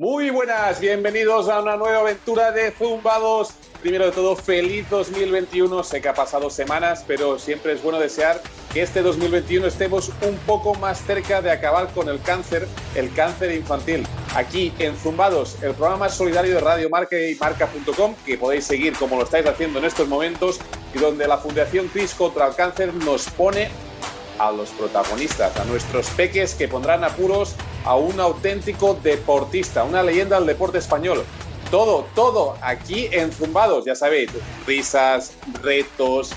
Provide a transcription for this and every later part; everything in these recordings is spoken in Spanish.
Muy buenas, bienvenidos a una nueva aventura de Zumbados. Primero de todo, feliz 2021. Sé que ha pasado semanas, pero siempre es bueno desear que este 2021 estemos un poco más cerca de acabar con el cáncer, el cáncer infantil. Aquí en Zumbados, el programa solidario de Radio Marca y Marca.com, que podéis seguir como lo estáis haciendo en estos momentos, y donde la Fundación CRIS contra el Cáncer nos pone a los protagonistas, a nuestros peques que pondrán apuros a un auténtico deportista, una leyenda del deporte español. Todo, todo aquí en Zumbados, ya sabéis, risas, retos,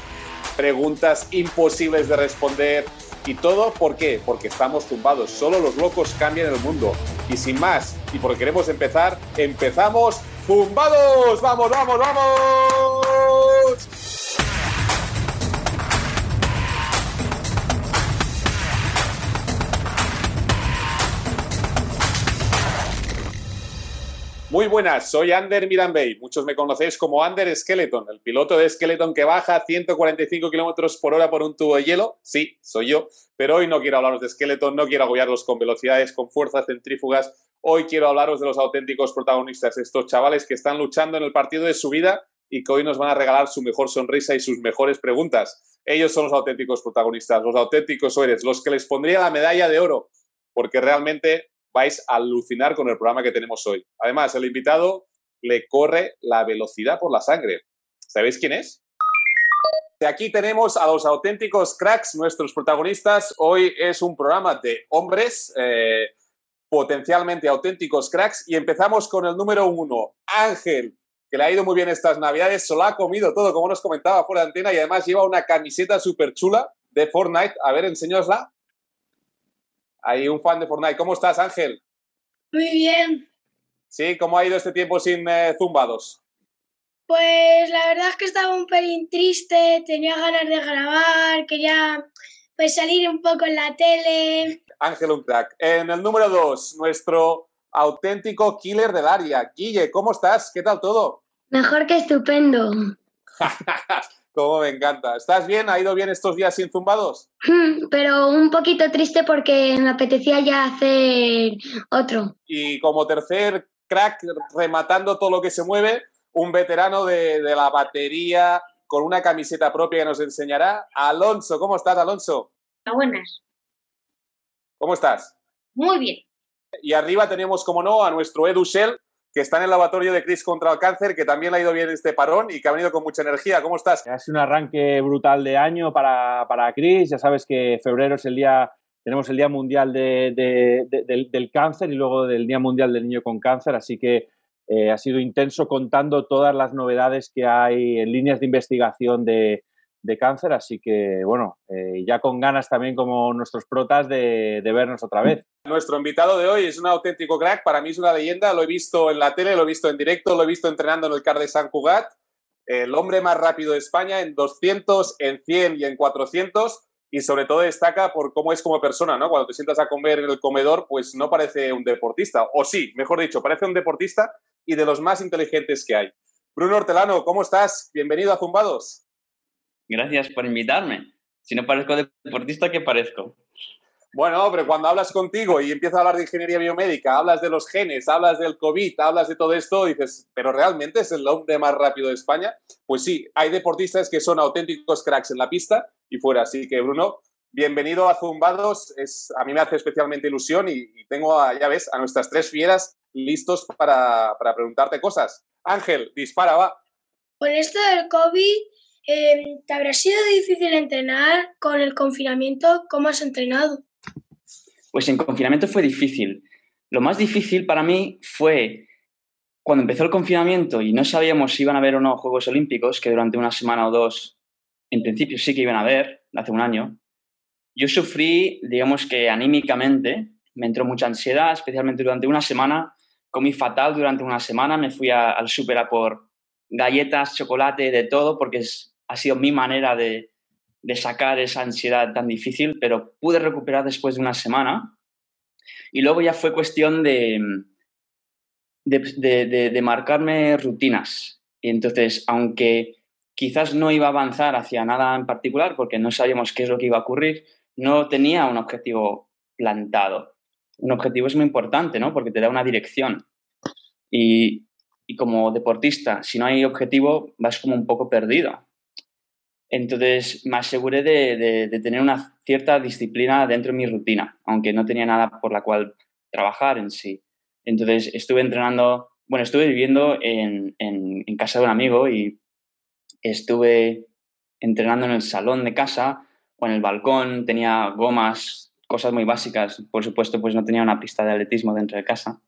preguntas imposibles de responder y todo, ¿por qué? Porque estamos zumbados, solo los locos cambian el mundo. Y sin más, y porque queremos empezar, empezamos zumbados, vamos, vamos, vamos. Muy buenas, soy Ander Mirambey. Muchos me conocéis como Ander Skeleton, el piloto de Skeleton que baja a 145 kilómetros por hora por un tubo de hielo. Sí, soy yo, pero hoy no quiero hablaros de Skeleton, no quiero agollarlos con velocidades, con fuerzas centrífugas. Hoy quiero hablaros de los auténticos protagonistas, estos chavales que están luchando en el partido de su vida y que hoy nos van a regalar su mejor sonrisa y sus mejores preguntas. Ellos son los auténticos protagonistas, los auténticos héroes, los que les pondría la medalla de oro, porque realmente vais a alucinar con el programa que tenemos hoy. Además, el invitado le corre la velocidad por la sangre. ¿Sabéis quién es? Aquí tenemos a los auténticos cracks, nuestros protagonistas. Hoy es un programa de hombres, eh, potencialmente auténticos cracks, y empezamos con el número uno, Ángel, que le ha ido muy bien estas navidades, se lo ha comido todo, como nos comentaba de antena, y además lleva una camiseta súper chula de Fortnite. A ver, enseñosla. Hay un fan de Fortnite. ¿Cómo estás, Ángel? Muy bien. Sí, ¿cómo ha ido este tiempo sin eh, zumbados? Pues la verdad es que estaba un pelín triste, tenía ganas de grabar, quería pues salir un poco en la tele. Ángel, un crack. En el número dos, nuestro auténtico killer del área. Guille, ¿cómo estás? ¿Qué tal todo? Mejor que estupendo. Cómo me encanta. ¿Estás bien? ¿Ha ido bien estos días sin zumbados? Hmm, pero un poquito triste porque me apetecía ya hacer otro. Y como tercer crack, rematando todo lo que se mueve, un veterano de, la batería con una camiseta propia que nos enseñará. Alonso, ¿cómo estás, Alonso? Buenas. ¿Cómo estás? Muy bien. Y arriba tenemos, como no, a nuestro Edu Shell, que está en el laboratorio de Cris contra el cáncer, que también le ha ido bien este parón y que ha venido con mucha energía. ¿Cómo estás? Ha sido un arranque brutal de año para, para Cris. Ya sabes que febrero es el día, tenemos el Día Mundial del, Cáncer y luego del Día Mundial del Niño con Cáncer, así que eh, ha sido intenso contando todas las novedades que hay en líneas de investigación de, de cáncer, así que bueno, eh, ya con ganas también como nuestros protas de, vernos otra vez. Nuestro invitado de hoy es un auténtico crack, para mí es una leyenda, lo he visto en la tele, lo he visto en directo, lo he visto entrenando en el CAR de San Cugat, el hombre más rápido de España en 200, en 100 y en 400 y sobre todo destaca por cómo es como persona, ¿no? Cuando te sientas a comer en el comedor, pues no parece un deportista, o sí, mejor dicho, parece un deportista y de los más inteligentes que hay. Bruno Hortelano, ¿cómo estás? Bienvenido a Zumbados. Gracias por invitarme. Si no parezco deportista, ¿qué parezco? Bueno, pero cuando hablas contigo y empiezas a hablar de ingeniería biomédica, hablas de los genes, hablas del COVID, hablas de todo esto, dices, pero realmente es el hombre más rápido de España. Pues sí, hay deportistas que son auténticos cracks en la pista y fuera. Así que, Bruno, bienvenido a Zumbados. Es, a mí me hace especialmente ilusión y, tengo, a, ya ves, a nuestras tres fieras listos para, para preguntarte cosas. Ángel, dispara, va. Con esto del COVID, Em, ¿Te habrá sido difícil entrenar con el confinamiento? ¿Cómo has entrenado? Pues en confinamiento fue difícil. Lo más difícil para mí fue cuando empezó el confinamiento y no sabíamos si iban a haber o no Juegos Olímpicos, que durante una semana o dos, en principio sí que iban a haber, hace un año. Yo sufrí, digamos que anímicamente, me entró mucha ansiedad, especialmente durante una semana. Comí fatal durante una semana, me fui al súper a por galletas, chocolate, de todo, porque es, ha sido mi manera de, sacar esa ansiedad tan difícil, pero pude recuperar después de una semana. Y luego ya fue cuestión de, de, marcarme rutinas. Y entonces, aunque quizás no iba a avanzar hacia nada en particular, porque no sabíamos qué es lo que iba a ocurrir, no tenía un objetivo plantado. Un objetivo es muy importante, ¿no? Porque te da una dirección. Y, como deportista, si no hay objetivo, vas como un poco perdido. Entonces me aseguré de, tener una cierta disciplina dentro de mi rutina, aunque no tenía nada por la cual trabajar en sí. Entonces estuve entrenando, bueno, estuve viviendo en, casa de un amigo y estuve entrenando en el salón de casa o en el balcón, tenía gomas, cosas muy básicas. Por supuesto, pues no tenía una pista de atletismo dentro de casa.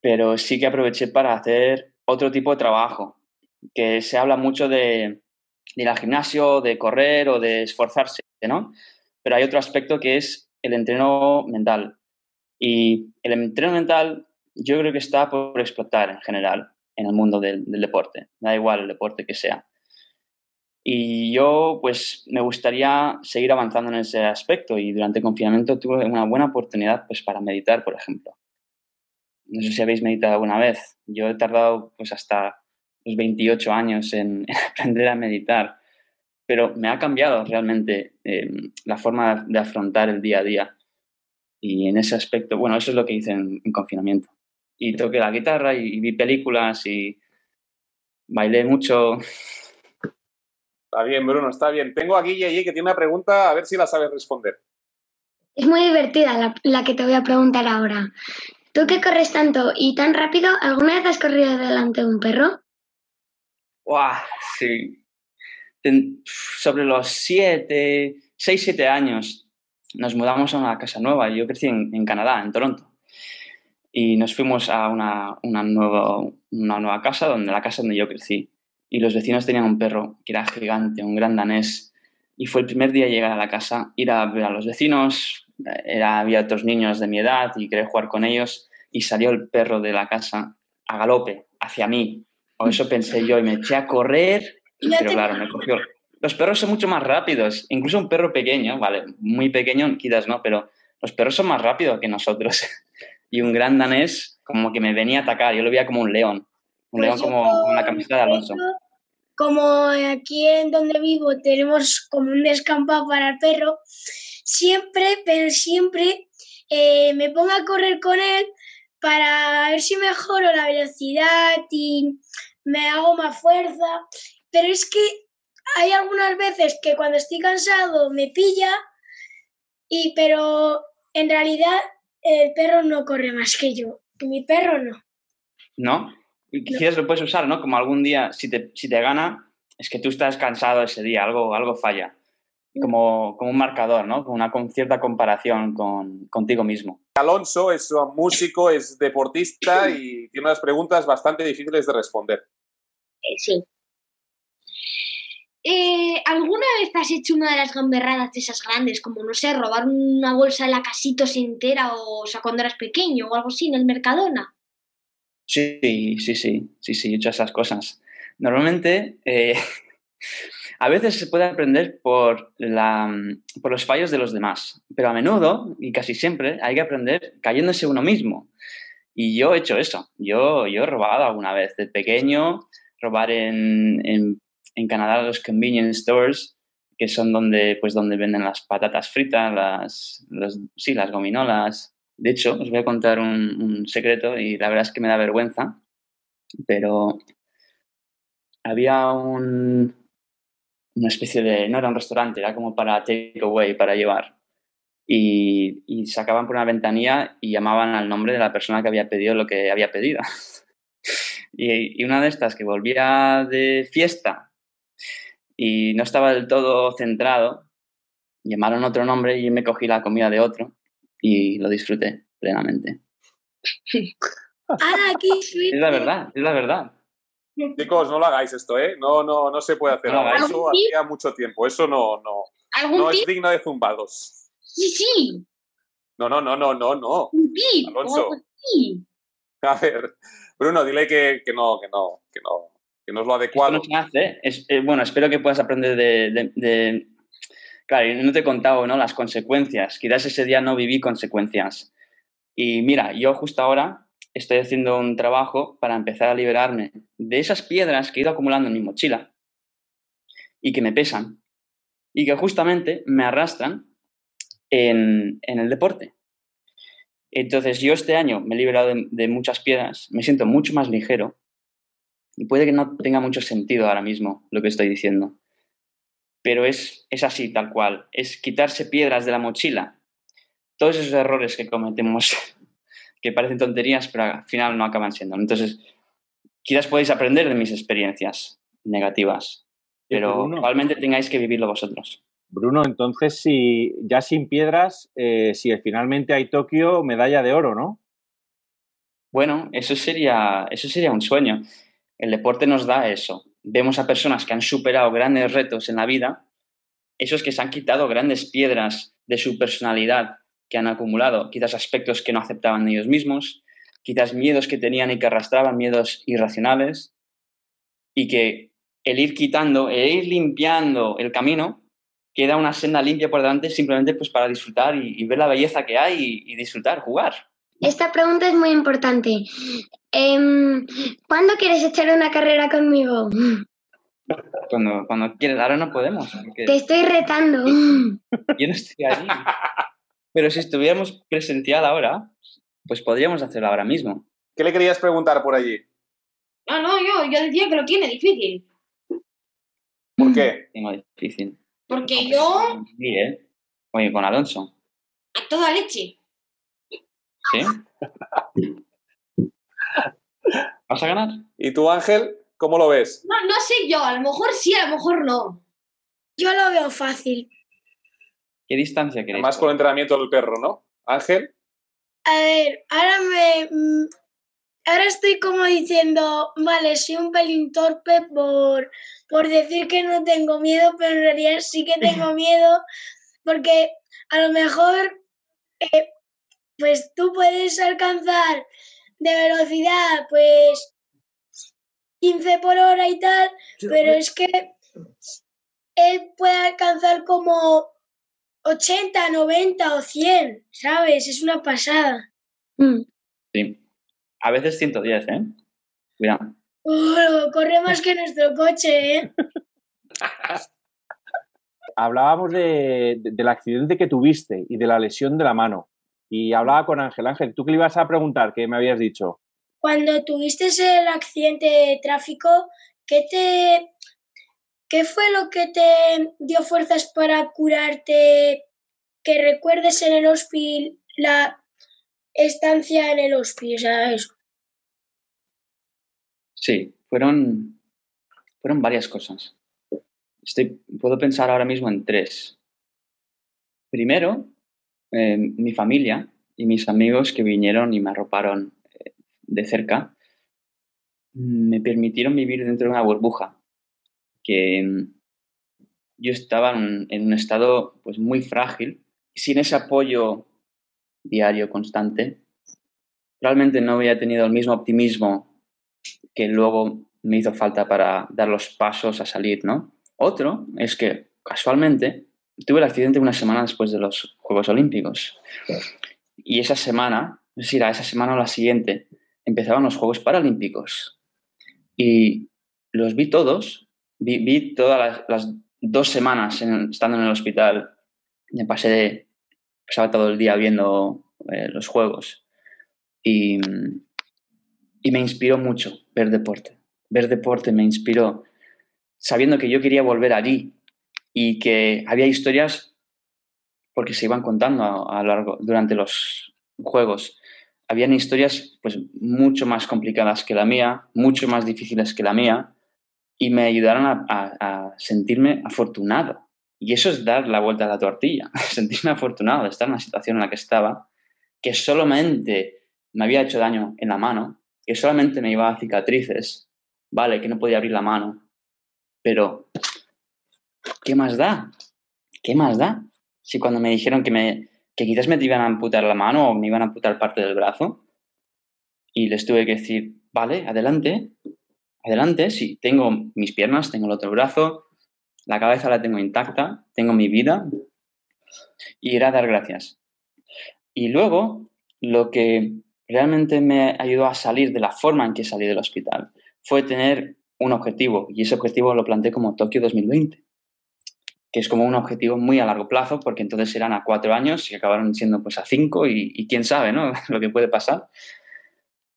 Pero sí que aproveché para hacer otro tipo de trabajo, que se habla mucho de, de ir al gimnasio, de correr o de esforzarse, ¿no? Pero hay otro aspecto que es el entreno mental. Y el entreno mental yo creo que está por explotar en general en el mundo del deporte. Da igual el deporte que sea. Y yo, pues, me gustaría seguir avanzando en ese aspecto y durante el confinamiento tuve una buena oportunidad, pues, para meditar, por ejemplo. No sé si habéis meditado alguna vez. Yo he tardado, pues, hasta los 28 años en, aprender a meditar, pero me ha cambiado realmente em, la forma de afrontar el día a día. Y en ese aspecto, bueno, eso es lo que hice en, confinamiento. Y toqué la guitarra y vi películas y bailé mucho, Está bien, Bruno, está bien. Tengo aquí Yeye que tiene una pregunta, a ver si la sabes responder. Es muy divertida la, que te voy a preguntar ahora. Tú que corres tanto y tan rápido, ¿alguna vez has corrido delante de un perro? ¡Guau! Sí. sobre los siete, seis, siete años, nos mudamos a una casa nueva. Yo crecí en, Canadá, en Toronto. Y nos fuimos a una nueva casa, donde la casa donde yo crecí y los vecinos tenían un perro que era gigante, un gran danés, y fue el primer día llegar a la casa, ir a ver a los vecinos, era, había otros niños de mi edad y quería jugar con ellos, y salió el perro de la casa a galope hacia mí, o eso pensé yo, y me eché a correr, pero claro, me cogió. Los perros son mucho más rápidos, incluso un perro pequeño, vale, muy pequeño quizás no, pero los perros son más rápidos que nosotros. y un gran danés como que me venía a atacar, yo lo veía como un león, un pues león como una camiseta de Alonso como aquí en donde vivo tenemos como un descampado para el perro, siempre, pero siempre eh, me pongo a correr con él para ver si mejoro la velocidad y me hago más fuerza. Pero es que hay algunas veces que cuando estoy cansado me pilla, y, pero en realidad el perro no corre más que yo. Mi perro no. ¿No? y quizás lo puedes usar, ¿no? Como algún día, si te, si te gana, es que tú estás cansado ese día, algo, algo falla. Como, como un marcador, ¿no? Con una con cierta comparación con, contigo mismo. Alonso es un músico, es deportista y tiene unas preguntas bastante difíciles de responder. Eh, sí. Eh, ¿Alguna vez has hecho una de las gamberradas de esas grandes, como, no sé, robar una bolsa de la casitos entera o, o sea, cuando eras pequeño o algo así en el Mercadona? Sí, sí, sí, sí, sí, he hecho esas cosas. Normalmente, eh, a veces se puede aprender por, la, por los fallos de los demás, pero a menudo, y casi siempre, hay que aprender cayéndose uno mismo. Y yo he hecho eso. Yo, yo he robado alguna vez. De pequeño, robar en, en, en Canadá los convenience stores, que son donde, pues, donde venden las patatas fritas, las, sí, las gominolas, de hecho, os voy a contar un, secreto y la verdad es que me da vergüenza, pero había un, una especie de, no era un restaurante, era como para take away, para llevar. Y, y, sacaban por una ventanilla y llamaban al nombre de la persona que había pedido lo que había pedido. y, y, una de estas que volvía de fiesta y no estaba del todo centrado, llamaron otro nombre y me cogí la comida de otro y lo disfruté plenamente. ah, qué Es la verdad, es la verdad. Chicos, no lo hagáis esto, ¿eh? No, no, no se puede hacer. eso hacía mucho tiempo. Eso no, no, no es digno de zumbados. Sí, sí. No, no, no, no, no, no. Alonso. A ver, Bruno, dile que, que, no, que no, que no, que no es lo adecuado. No se hace. Es, eh, bueno, espero que puedas aprender de, de, Claro, no te he contado ¿no? las consecuencias. Quizás ese día no viví consecuencias. Y mira, yo justo ahora estoy haciendo un trabajo para empezar a liberarme de esas piedras que he ido acumulando en mi mochila y que me pesan y que justamente me arrastran en, el deporte. Entonces yo este año me he liberado de, de muchas piedras, me siento mucho más ligero y puede que no tenga mucho sentido ahora mismo lo que estoy diciendo, pero es, es así tal cual, es quitarse piedras de la mochila. Todos esos errores que cometemos, que parecen tonterías, pero al final no acaban siendo. Entonces, quizás podéis aprender de mis experiencias negativas, pero probablemente tengáis que vivirlo vosotros. Bruno, entonces, si ya sin piedras, eh, si finalmente hay Tokio, medalla de oro, ¿no? Bueno, eso sería, eso sería un sueño. El deporte nos da eso. Vemos a personas que han superado grandes retos en la vida, esos que se han quitado grandes piedras de su personalidad que han acumulado, quizás aspectos que no aceptaban ellos mismos, quizás miedos que tenían y que arrastraban, miedos irracionales, y que el ir quitando, el ir limpiando el camino, queda una senda limpia por delante simplemente pues para disfrutar y, y ver la belleza que hay y, y disfrutar, jugar. Esta pregunta es muy importante. Em, ¿Cuándo quieres echar una carrera conmigo? Cuando, cuando quieres, ahora no podemos. porque- Te estoy retando. Yo no estoy allí. Pero si estuviéramos presencial ahora, pues podríamos hacerlo ahora mismo. ¿Qué le querías preguntar por allí? No, no, yo, yo decía que lo tiene difícil. ¿Por qué? Tengo difícil. Porque yo, Sí, ¿eh? Oye, con Alonso. a toda leche. ¿Sí? ¿Vas a ganar? ¿Y tú, Ángel, cómo lo ves? No, no sé yo, a lo mejor sí, a lo mejor no. Yo lo veo fácil. ¿Qué distancia queréis? Además con el entrenamiento del perro, ¿no? Ángel, A ver, ahora me. Ahora estoy como diciendo, vale, soy un pelín torpe por, por decir que no tengo miedo, pero en realidad sí que tengo miedo, porque a lo mejor, eh, pues tú puedes alcanzar de velocidad, pues 15 por hora y tal, pero es que él puede alcanzar como 80, 90 o 100, ¿sabes? Es una pasada. Mm. Sí. A veces 110, ¿eh? Cuidado. Oh, corre más que nuestro coche, ¿eh? Hablábamos de- de- del accidente que tuviste y de la lesión de la mano. Y hablaba con Ángel. Ángel, ¿tú qué le ibas a preguntar? ¿Qué me habías dicho? Cuando tuviste el accidente de tráfico, ¿qué te qué fue lo que te dio fuerzas para curarte? Que recuerdes en el hospital la estancia en el hospital, o sea, eso. Sí, fueron, fueron varias cosas. Puedo pensar ahora mismo en tres. Primero, eh, mi familia y mis amigos que vinieron y me arroparon eh, de cerca me permitieron vivir dentro de una burbuja que mm, yo estaba en, en un estado pues muy frágil sin ese apoyo diario constante realmente no había tenido el mismo optimismo que luego me hizo falta para dar los pasos a salir, ¿no? Otro es que casualmente tuve el accidente una semana después de los Juegos Olímpicos. Y esa semana, no sé si esa semana o la siguiente, empezaban los Juegos Paralímpicos. Y los vi todos, vi, todas las, las dos semanas en- estando en el hospital. Me pasé de, pasaba todo el día viendo eh, los Juegos. Y, y me inspiró mucho ver deporte. Ver deporte me inspiró sabiendo que yo quería volver allí y que había historias porque se iban contando a, largo durante los juegos. Habían historias pues mucho más complicadas que la mía, mucho más difíciles que la mía y me ayudaron a sentirme afortunado. Y eso es dar la vuelta a la tortilla, sentirme afortunado de estar en la situación en la que estaba, que solamente me había hecho daño en la mano, que solamente me iba a cicatrices, vale, que no podía abrir la mano, pero ¿qué más da? ¿Qué más da? Si cuando me dijeron que, me, que quizás me iban a amputar la mano o me iban a amputar parte del brazo, y les tuve que decir, vale, adelante, adelante, sí, tengo mis piernas, tengo el otro brazo, la cabeza la tengo intacta, tengo mi vida, y era dar gracias. Y luego, lo que realmente me ayudó a salir de la forma en que salí del hospital fue tener un objetivo, y ese objetivo lo planteé como Tokio 2020. que es como un objetivo muy a largo plazo, porque entonces eran a cuatro años y acabaron siendo pues a cinco y, quién sabe, ¿no? Lo que puede pasar.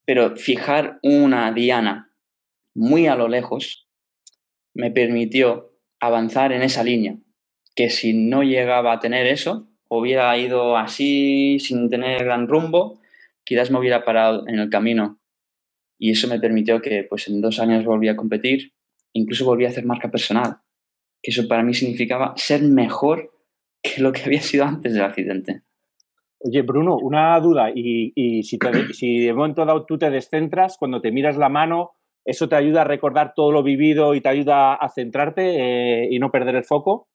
Pero fijar una diana muy a lo lejos me permitió avanzar en esa línea, que si no llegaba a tener eso, hubiera ido así, sin tener gran rumbo, quizás me hubiera parado en el camino. Y eso me permitió que pues en dos años volví a competir, incluso volví a hacer marca personal, que eso para mí significaba ser mejor que lo que había sido antes del accidente. Oye, Bruno, una duda. Y, si, si de momento dado tú te descentras, cuando te miras la mano, ¿eso te ayuda a recordar todo lo vivido y te ayuda a centrarte eh, y no perder el foco?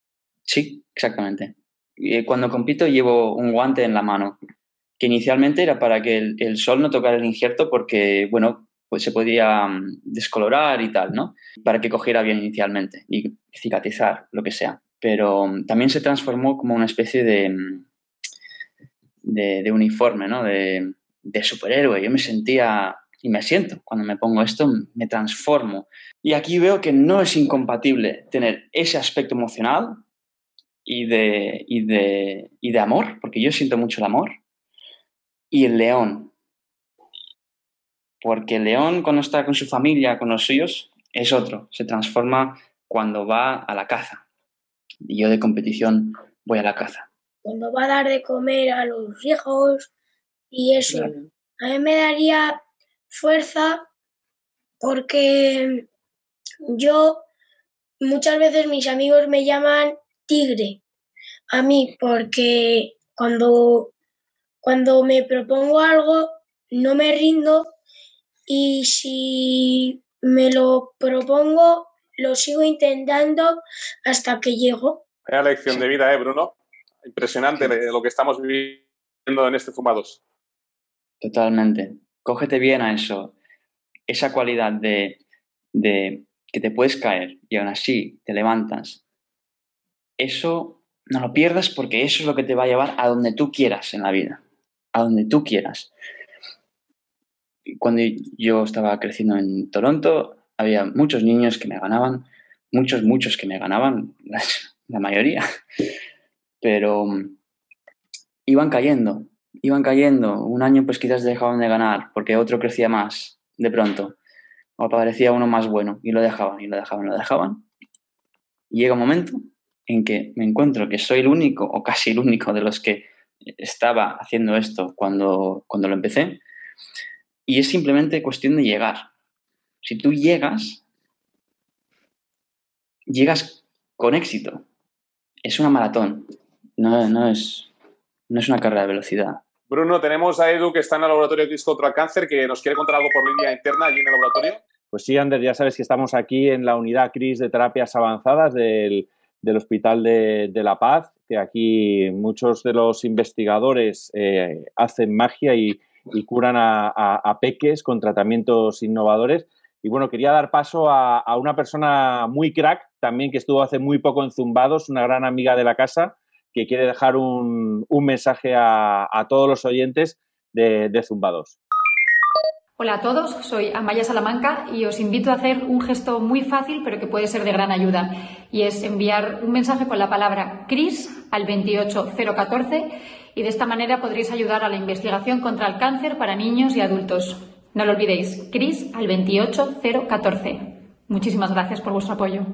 Sí, exactamente. Eh, cuando compito llevo un guante en la mano, que inicialmente era para que el, sol no tocara el injerto porque, bueno, pues se podía mm, descolorar y tal, ¿no? Para que cogiera bien inicialmente y cicatrizar, lo que sea. Pero mm, también se transformó como una especie de, mm, de, uniforme, ¿no? De, de superhéroe. Yo me sentía y me siento. Cuando me pongo esto, me transformo. Y aquí veo que no es incompatible tener ese aspecto emocional y de, y de, y de amor, porque yo siento mucho el amor, y el león. Porque el león cuando está con su familia, con los suyos, es otro, se transforma cuando va a la caza. Y yo de competición voy a la caza. Cuando va a dar de comer a los hijos y eso. A mí me daría fuerza porque yo muchas veces mis amigos me llaman tigre a mí porque cuando, cuando me propongo algo no me rindo y si me lo propongo lo sigo intentando hasta que llego. Vaya lección de vida, ¿eh, Bruno? Impresionante lo que estamos viviendo en este Fumados. Totalmente. Cógete bien a eso. Esa cualidad de, de que te puedes caer y aún así te levantas eso no lo pierdas porque eso es lo que te va a llevar a donde tú quieras en la vida, a donde tú quieras. Cuando yo estaba creciendo en Toronto, había muchos niños que me ganaban, muchos, muchos que me ganaban, la mayoría, pero mm, iban cayendo, iban cayendo. Un año pues quizás dejaban de ganar porque otro crecía más de pronto, o aparecía uno más bueno y lo dejaban, y lo dejaban, y lo dejaban. Llega un momento en que me encuentro que soy el único o casi el único de los que estaba haciendo esto cuando, cuando lo empecé. Y es simplemente cuestión de llegar. Si tú llegas, llegas con éxito. Es una maratón, no, no, es, no es una carrera de velocidad. Bruno, tenemos a Edu que está en el laboratorio de Cris contra el cáncer, que nos quiere contar algo por línea interna allí en el laboratorio. Pues sí, Ander, ya sabes que estamos aquí en la unidad CRIS de terapias avanzadas del del Hospital de, La Paz, que aquí muchos de los investigadores eh, hacen magia y, curan a, peques con tratamientos innovadores. Y bueno, quería dar paso a, una persona muy crack, también que estuvo hace muy poco en Zumbados, una gran amiga de la casa, que quiere dejar un, mensaje a, todos los oyentes de, de Zumbados. Hola a todos, soy Amaya Salamanca y os invito a hacer un gesto muy fácil pero que puede ser de gran ayuda y es enviar un mensaje con la palabra CRIS al 28014 y de esta manera podréis ayudar a la investigación contra el cáncer para niños y adultos. No lo olvidéis, CRIS al 28014. Muchísimas gracias por vuestro apoyo.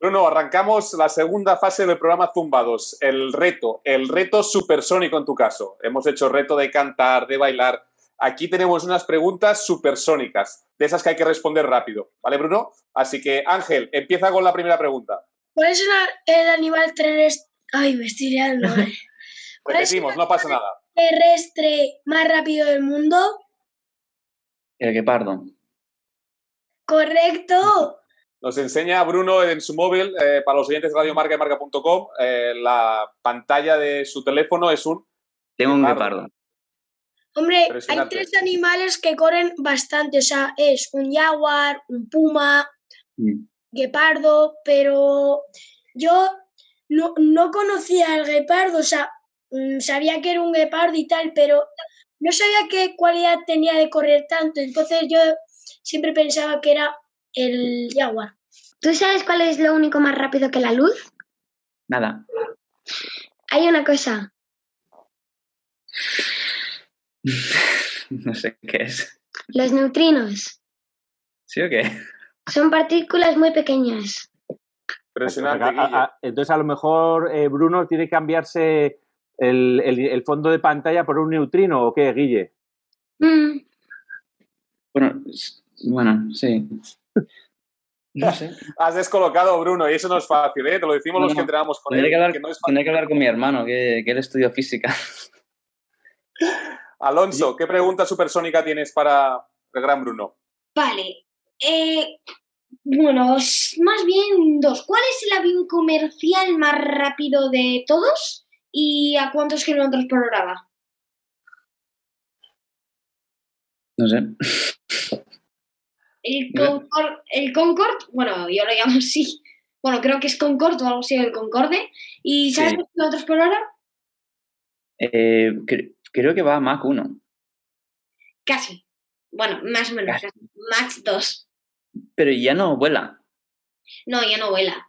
Bruno, arrancamos la segunda fase del programa Zumbados, el reto, el reto supersónico en tu caso. Hemos hecho reto de cantar, de bailar, Aquí tenemos unas preguntas supersónicas, de esas que hay que responder rápido. ¿Vale, Bruno? Así que, Ángel, empieza con la primera pregunta. ¿Cuál es el animal terrestre? Ay, me estoy liando. Repetimos, no pasa nada. terrestre más rápido del mundo? El guepardo. Correcto. Nos enseña Bruno en su móvil, eh, para los oyentes de radiomarca y marca.com, eh, la pantalla de su teléfono es un... Tengo un guepardo. Hombre, hay tres animales que corren bastante, o sea, es un jaguar, un puma, mm. guepardo, pero yo no, no conocía al guepardo, o sea, mm, sabía que era un guepardo y tal, pero no sabía qué cualidad tenía de correr tanto, entonces yo siempre pensaba que era el jaguar. ¿Tú sabes cuál es lo único más rápido que la luz? nada. Hay una cosa. no sé qué es. Los neutrinos ¿Sí o qué? son partículas muy pequeñas. Impresionante. A- a- entonces, a lo mejor eh, Bruno tiene que cambiarse el, el- el fondo de pantalla por un neutrino, ¿o qué, Guille? Mm, Bueno, bueno, sí. No sé. Has descolocado, Bruno, y eso no es fácil, ¿eh? Te lo decimos No, los que entrenamos con él. Tendré que, hablar, que no es fácil. tendré que hablar con mi hermano, que, que él estudió física. Alonso, ¿qué pregunta supersónica tienes para el gran Bruno? Vale. Eh, bueno, más bien dos. ¿Cuál es el avión comercial más rápido de todos? ¿Y a cuántos kilómetros por hora va? No sé. El. Concorde, el Concorde, bueno, yo lo llamo así. Bueno, creo que es Concorde o algo así, el Concorde. ¿Y sabes Sí. los kilómetros por hora? Eh, creo que va a Mach 1. Casi. Bueno, más o menos. Casi. Mach 2. Pero ya no vuela. No, ya no vuela.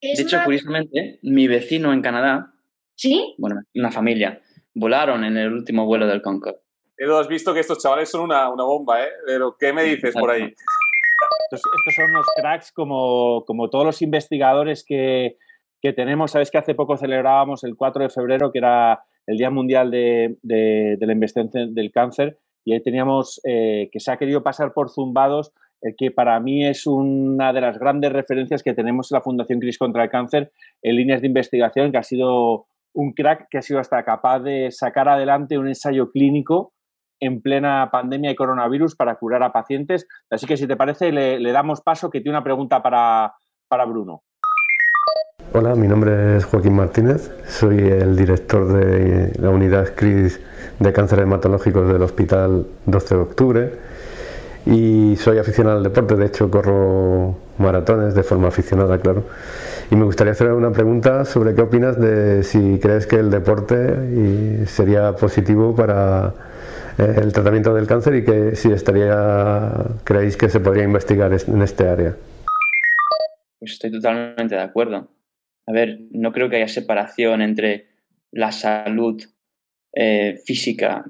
Es De hecho, curiosamente, mi vecino en Canadá, ¿Sí? bueno, una familia, volaron en el último vuelo del Concorde. Edu, has visto que estos chavales son una, una bomba, ¿eh? Pero, ¿qué me dices por ahí? Estos, estos son unos cracks como, como todos los investigadores que, que tenemos. Sabes que hace poco celebrábamos el 4 de febrero, que era el Día Mundial de, la Investigación del Cáncer, y ahí teníamos eh, que se ha querido pasar por zumbados, el que para mí es una de las grandes referencias que tenemos en la Fundación CRIS contra el Cáncer en líneas de investigación, que ha sido un crack que ha sido hasta capaz de sacar adelante un ensayo clínico en plena pandemia de coronavirus para curar a pacientes. Así que si te parece, le, le damos paso, que tiene una pregunta para, para Bruno. Hola, mi nombre es Joaquín Martínez, soy el director de la unidad CRIS de cáncer hematológicos del Hospital 12 de Octubre y soy aficionado al deporte, de hecho corro maratones de forma aficionada, claro. Y me gustaría hacer una pregunta sobre qué opinas de si crees que el deporte sería positivo para eh, el tratamiento del cáncer y que si estaría, creéis que se podría investigar es- en este área. Pues estoy totalmente de acuerdo. A ver, no creo que haya separación entre la salud eh, física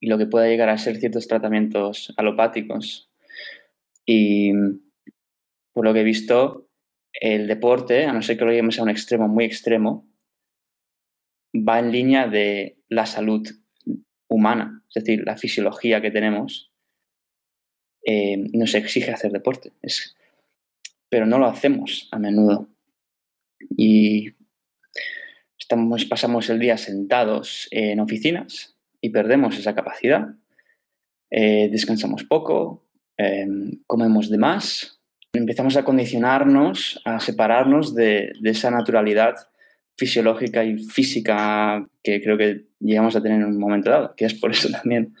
y lo que pueda llegar a ser ciertos tratamientos alopáticos. Y por lo que he visto, el deporte, a no ser que lo llevemos a un extremo muy extremo, va en línea de la salud humana, es decir, la fisiología que tenemos eh, nos exige hacer deporte. Pero no lo hacemos a menudo. Y pasamos el día sentados en oficinas y perdemos esa capacidad. Eh, descansamos poco, eh, comemos de más, empezamos a condicionarnos, a separarnos de, de esa naturalidad fisiológica y física que creo que llegamos a tener en un momento dado, que es por eso también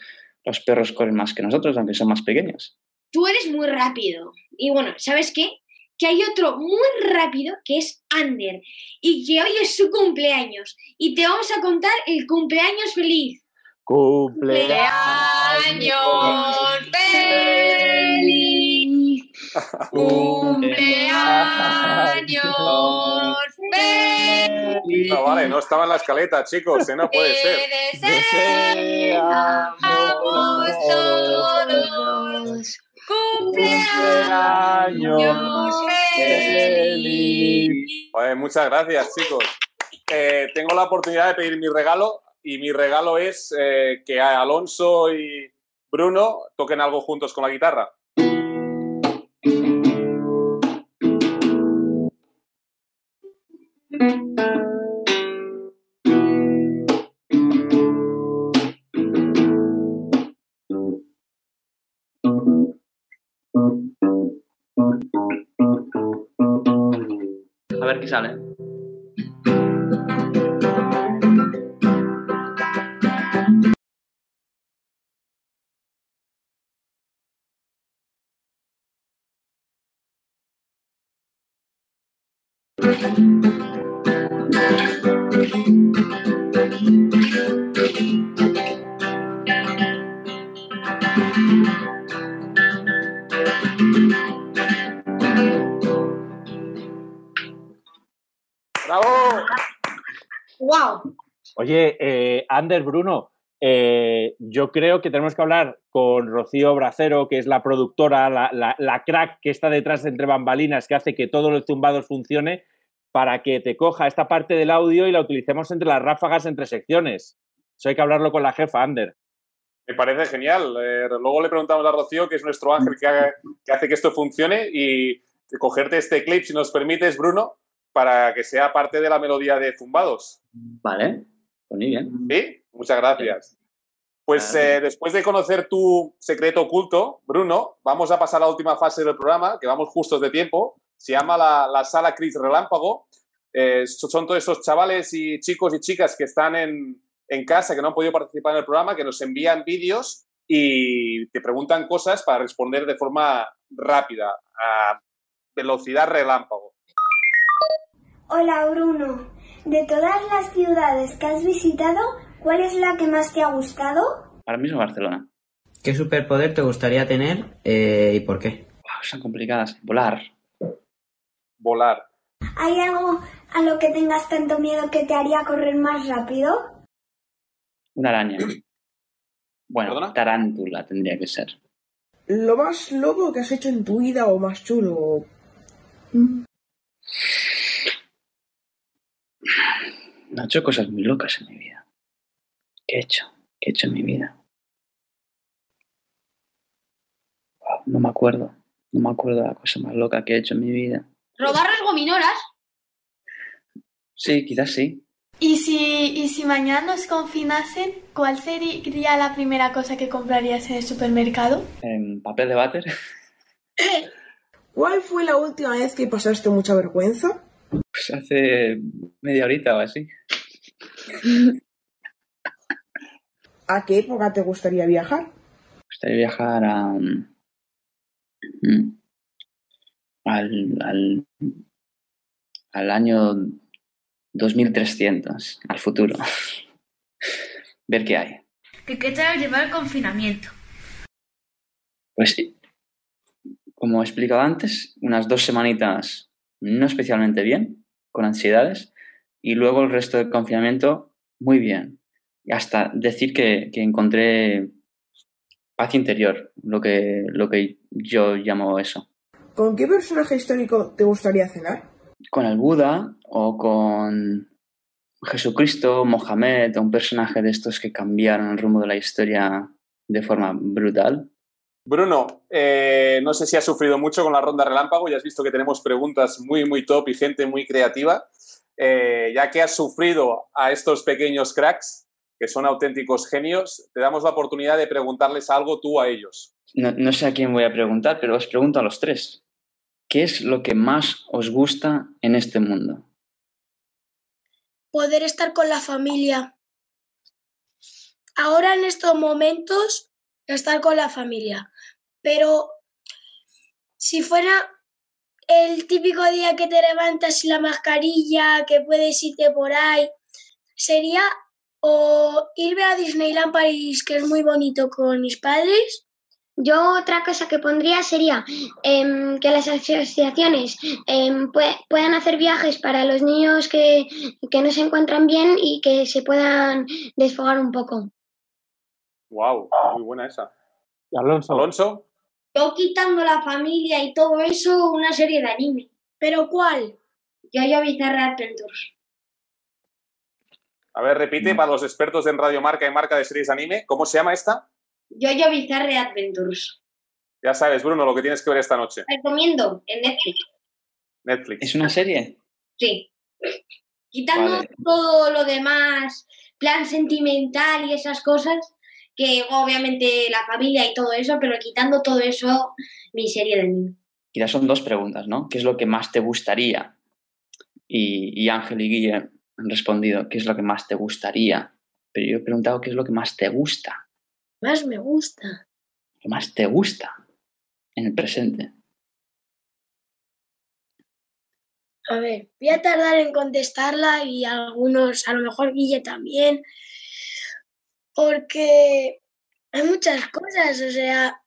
los perros corren más que nosotros, aunque son más pequeños. Tú eres muy rápido. Y bueno, ¿sabes qué? Que hay otro muy rápido que es Ander y que hoy es su cumpleaños. Y te vamos a contar el cumpleaños feliz. Cumpleaños feliz. Cumpleaños feliz. No, vale, no estaba en la escaleta, chicos, ¿eh? no puede ser. Deseamos todos. Cumpleaños feliz. Joder, muchas gracias, chicos. Eh, tengo la oportunidad de pedir mi regalo y mi regalo es eh, que Alonso y Bruno toquen algo juntos con la guitarra. A ver qué Oye, eh, Ander, Bruno, eh, yo creo que tenemos que hablar con Rocío Bracero, que es la productora, la, la- la crack que está detrás de entre bambalinas, que hace que todos los zumbados funcione, para que te coja esta parte del audio y la utilicemos entre las ráfagas, entre secciones. Eso hay que hablarlo con la jefa, Ander. Me parece genial. Eh, luego le preguntamos a Rocío, que es nuestro ángel que, haga- que hace que esto funcione, y cogerte este clip, si nos permites, Bruno, para que sea parte de la melodía de Zumbados. Vale, muy bien. ¿Sí? Muchas gracias. Pues eh, después de conocer tu secreto oculto, Bruno, vamos a pasar a la última fase del programa, que vamos justos de tiempo. Se llama la, la sala Cris Relámpago. Eh, so- son todos esos chavales y chicos y chicas que están en, en casa, que no han podido participar en el programa, que nos envían vídeos y te preguntan cosas para responder de forma rápida, a velocidad relámpago. Hola Bruno, de todas las ciudades que has visitado, ¿cuál es la que más te ha gustado? Ahora mismo Barcelona. ¿Qué superpoder te gustaría tener eh, y por qué? Wow, son complicadas. Volar. Volar. ¿Hay algo a lo que tengas tanto miedo que te haría correr más rápido? Una araña. Bueno, ¿Perdona? tarántula tendría que ser. Lo más loco que has hecho en tu vida o más chulo. No he hecho cosas muy locas en mi vida. ¿Qué he hecho? ¿Qué he hecho en mi vida? Wow, no me acuerdo. No me acuerdo de la cosa más loca que he hecho en mi vida. ¿Robar las gominolas? Sí, quizás sí. ¿Y si, y si mañana nos confinasen, ¿cuál sería la primera cosa que comprarías en el supermercado? En papel de váter. ¿Cuál fue la última vez que pasaste mucha vergüenza? Pues hace media horita o así. ¿A qué época te gustaría viajar? Me gustaría viajar a. mm, al, al, al año 2300, al futuro. Ver qué hay. ¿Qué, qué tal llevar el confinamiento? Pues sí. Como he explicado antes, unas dos semanitas no especialmente bien, con ansiedades, y luego el resto del confinamiento muy bien. Hasta decir que, que encontré paz interior, lo que, lo que yo llamo eso. ¿Con qué personaje histórico te gustaría cenar? Con el Buda o con Jesucristo, Mohamed, un personaje de estos que cambiaron el rumbo de la historia de forma brutal. Bruno, eh, no sé si has sufrido mucho con la ronda relámpago, ya has visto que tenemos preguntas muy, muy top y gente muy creativa. Eh, ya que has sufrido a estos pequeños cracks, que son auténticos genios, te damos la oportunidad de preguntarles algo tú a ellos. No, no sé a quién voy a preguntar, pero os pregunto a los tres. ¿Qué es lo que más os gusta en este mundo? Poder estar con la familia. Ahora en estos momentos, estar con la familia. Pero si fuera el típico día que te levantas la mascarilla, que puedes irte por ahí, sería o irme a Disneyland París, que es muy bonito con mis padres, Yo otra cosa que pondría sería em, que las asociaciones em, pue- puedan hacer viajes para los niños que, que no se encuentran bien y que se puedan desfogar un poco. Wow, muy buena esa. Alonso. Alonso, Yo quitando la familia y todo eso, una serie de anime. ¿pero cuál? Yo yo Bizarre Adventures. a ver, repite para los expertos en Radio Marca y Marca de series anime, ¿cómo se llama esta? Yo yo Bizarre Adventures. Ya sabes, Bruno, lo que tienes que ver esta noche. Recomiendo en Netflix. Netflix. ¿Es una serie? Sí. Quitando Vale. todo lo demás, plan sentimental y esas cosas, que obviamente la familia y todo eso, pero quitando todo eso, mi serie de anime. Quizás son dos preguntas, ¿no? ¿Qué es lo que más te gustaría? Y, y Ángel y Guille han respondido, ¿qué es lo que más te gustaría? Pero yo he preguntado, ¿qué es lo que más te gusta? Más me gusta. ¿Qué más te gusta en el presente? A ver, voy a tardar en contestarla y algunos, a lo mejor Guille también, porque hay muchas cosas, o sea,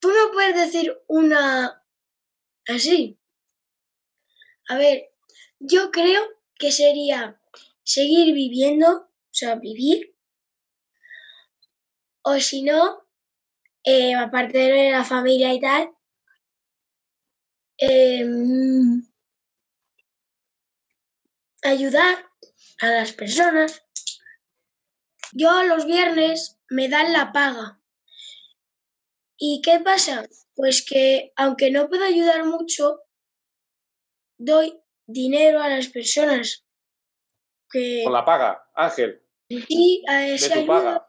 tú no puedes decir una así. A ver, yo creo que sería seguir viviendo, o sea, vivir. O si no, eh, aparte de la familia y tal, em, ayudar a las personas. Yo los viernes me dan la paga. ¿Y qué pasa? Pues que aunque no puedo ayudar mucho, doy dinero a las personas. Que... Con la paga, Ángel. Sí, a ese ayuda.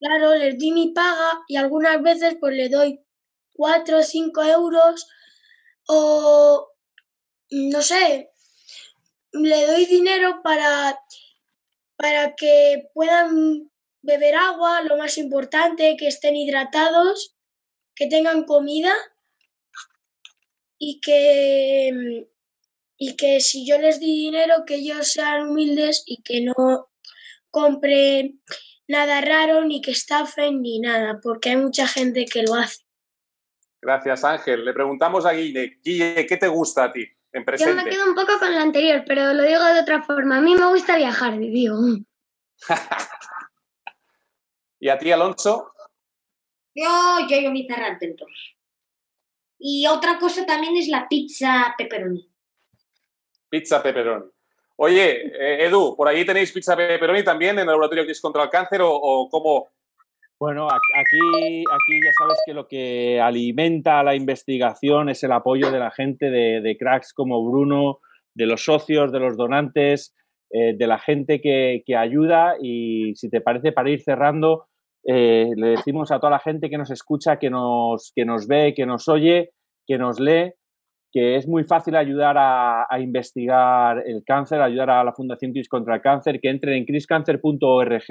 Claro, les di mi paga y algunas veces pues le doy cuatro o cinco euros o no sé, le doy dinero para, para que puedan beber agua, lo más importante, que estén hidratados, que tengan comida y que, y que si yo les di dinero, que ellos sean humildes y que no compren nada raro, ni que estafen, ni nada, porque hay mucha gente que lo hace. Gracias, Ángel. Le preguntamos a Guille, Guille, ¿qué te gusta a ti? Yo me quedo un poco con lo anterior, pero lo digo de otra forma. A mí me gusta viajar, digo. ¿Y a ti, Alonso? Yo, yo, yo mi dentro. Y otra cosa también es la pizza pepperoni. Pizza pepperoni. Oye, eh, Edu, ¿por ahí tenéis pizza pepperoni también en el laboratorio que es contra el cáncer o, o cómo, bueno, aquí, aquí ya sabes que lo que alimenta la investigación es el apoyo de la gente, de, cracks como Bruno, de los socios, de los donantes, eh, de la gente que, ayuda. Y si te parece, para ir cerrando, eh, le decimos a toda la gente que nos escucha, que nos, que nos ve, que nos oye, que nos lee, que es muy fácil ayudar a, a investigar el cáncer, ayudar a la Fundación CRIS contra el Cáncer, que entren en criscancer.org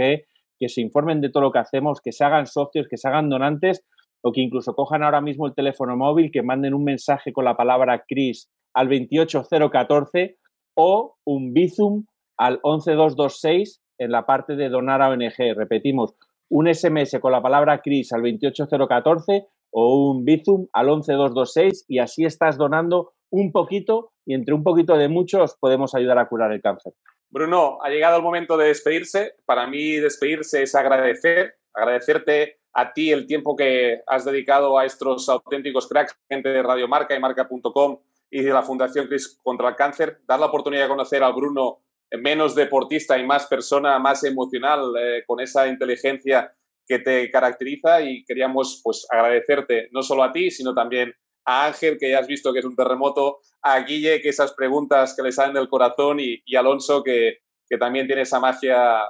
que se informen de todo lo que hacemos, que se hagan socios, que se hagan donantes o que incluso cojan ahora mismo el teléfono móvil, que manden un mensaje con la palabra CRIS al 28014 o un Bizum al 11226 en la parte de donar a ONG. Repetimos, un SMS con la palabra CRIS al 28014 o un Bizum al 11226 y así estás donando un poquito y entre un poquito de muchos podemos ayudar a curar el cáncer. Bruno, ha llegado el momento de despedirse. Para mí despedirse es agradecer, agradecerte a ti el tiempo que has dedicado a estos auténticos cracks, gente de Radio Marca y Marca.com y de la Fundación Cris contra el Cáncer, dar la oportunidad de conocer a Bruno menos deportista y más persona, más emocional, eh, con esa inteligencia que te caracteriza y queríamos pues agradecerte no solo a ti, sino también a Ángel, que ya has visto que es un terremoto, a Guille, que esas preguntas que le salen del corazón, y, y Alonso, que, que, también tiene esa magia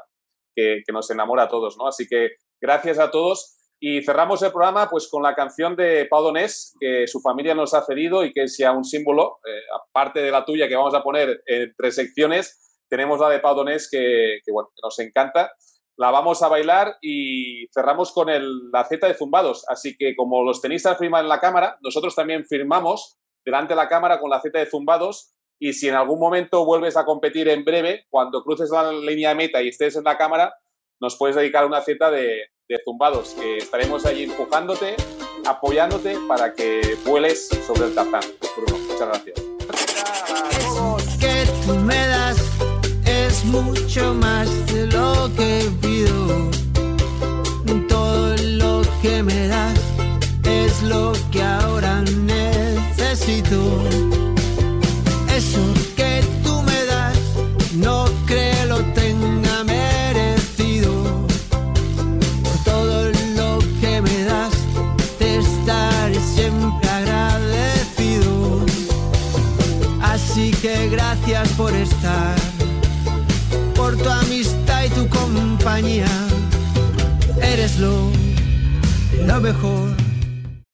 que, nos enamora a todos, ¿no? Así que gracias a todos. Y cerramos el programa pues con la canción de Pau Donés, que su familia nos ha cedido y que es ya un símbolo, eh, aparte de la tuya que vamos a poner en tres secciones, tenemos la de Pau Donés que, que, bueno, nos encanta la vamos a bailar y cerramos con el, la Z de zumbados. Así que como los tenistas firman en la cámara, nosotros también firmamos delante de la cámara con la Z de zumbados y si en algún momento vuelves a competir en breve, cuando cruces la línea de meta y estés en la cámara, nos puedes dedicar una Z de, de zumbados, que estaremos allí empujándote, apoyándote para que vueles sobre el tapán. Bruno, muchas gracias. Mucho más de lo que pido. Todo lo que me das es lo que ahora necesito. Eres lo, lo mejor